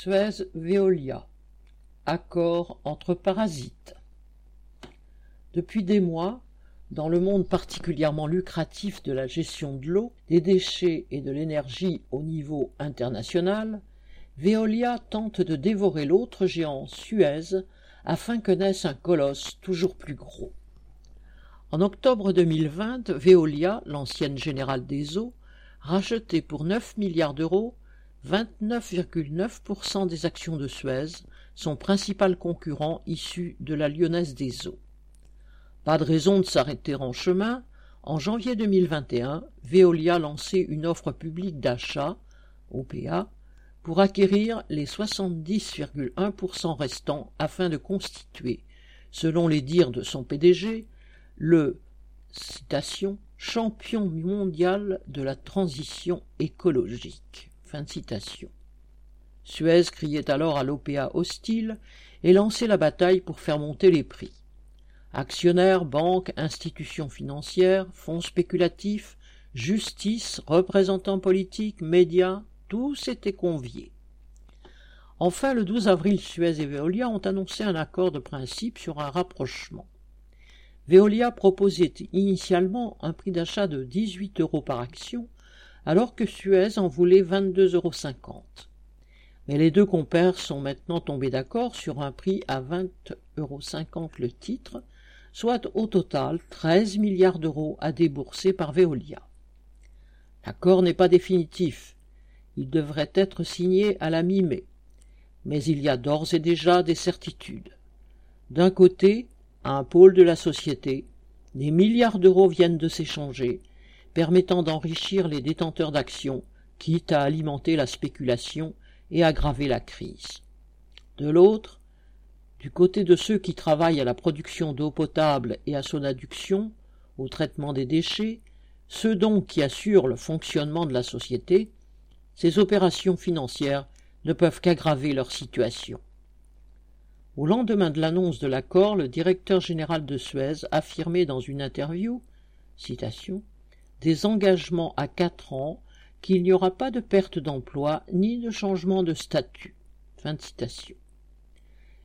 Suez-Veolia. Accord entre parasites. Depuis des mois, dans le monde particulièrement lucratif de la gestion de l'eau, des déchets et de l'énergie au niveau international, Veolia tente de dévorer l'autre géant Suez afin que naisse un colosse toujours plus gros. En octobre 2020, Veolia, l'ancienne générale des eaux, rachetait pour 9 milliards d'euros 29,9% des actions de Suez, son principal concurrent issu de la Lyonnaise des eaux. Pas de raison de s'arrêter en chemin. En janvier 2021, Veolia lançait une offre publique d'achat, OPA, pour acquérir les 70,1% restants afin de constituer, selon les dires de son PDG, le citation, champion mondial de la transition écologique. Fin citation. Suez criait alors à l'OPA hostile et lançait la bataille pour faire monter les prix. Actionnaires, banques, institutions financières, fonds spéculatifs, justice, représentants politiques, médias, tous étaient conviés. Enfin, le 12 avril, Suez et Veolia ont annoncé un accord de principe sur un rapprochement. Veolia proposait initialement un prix d'achat de 18 euros par action, alors que Suez en voulait 22,50 euros. Mais les deux compères sont maintenant tombés d'accord sur un prix à 20,50 euros le titre, soit au total 13 milliards d'euros à débourser par Veolia. L'accord n'est pas définitif. Il devrait être signé à la mi-mai. Mais il y a d'ores et déjà des certitudes. D'un côté, à un pôle de la société, des milliards d'euros viennent de s'échanger, permettant d'enrichir les détenteurs d'actions, quitte à alimenter la spéculation et aggraver la crise. De l'autre, du côté de ceux qui travaillent à la production d'eau potable et à son adduction, au traitement des déchets, ceux donc qui assurent le fonctionnement de la société, ces opérations financières ne peuvent qu'aggraver leur situation. Au lendemain de l'annonce de l'accord, le directeur général de Suez affirmait dans une interview citation, des engagements à quatre ans qu'il n'y aura pas de perte d'emploi ni de changement de statut. Fin citation.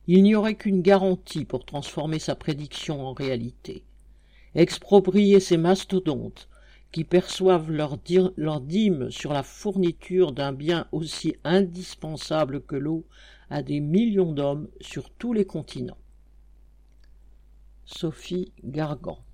Il n'y aurait qu'une garantie pour transformer sa prédiction en réalité. Exproprier ces mastodontes qui perçoivent leur, dîme sur la fourniture d'un bien aussi indispensable que l'eau à des millions d'hommes sur tous les continents. Sophie Gargan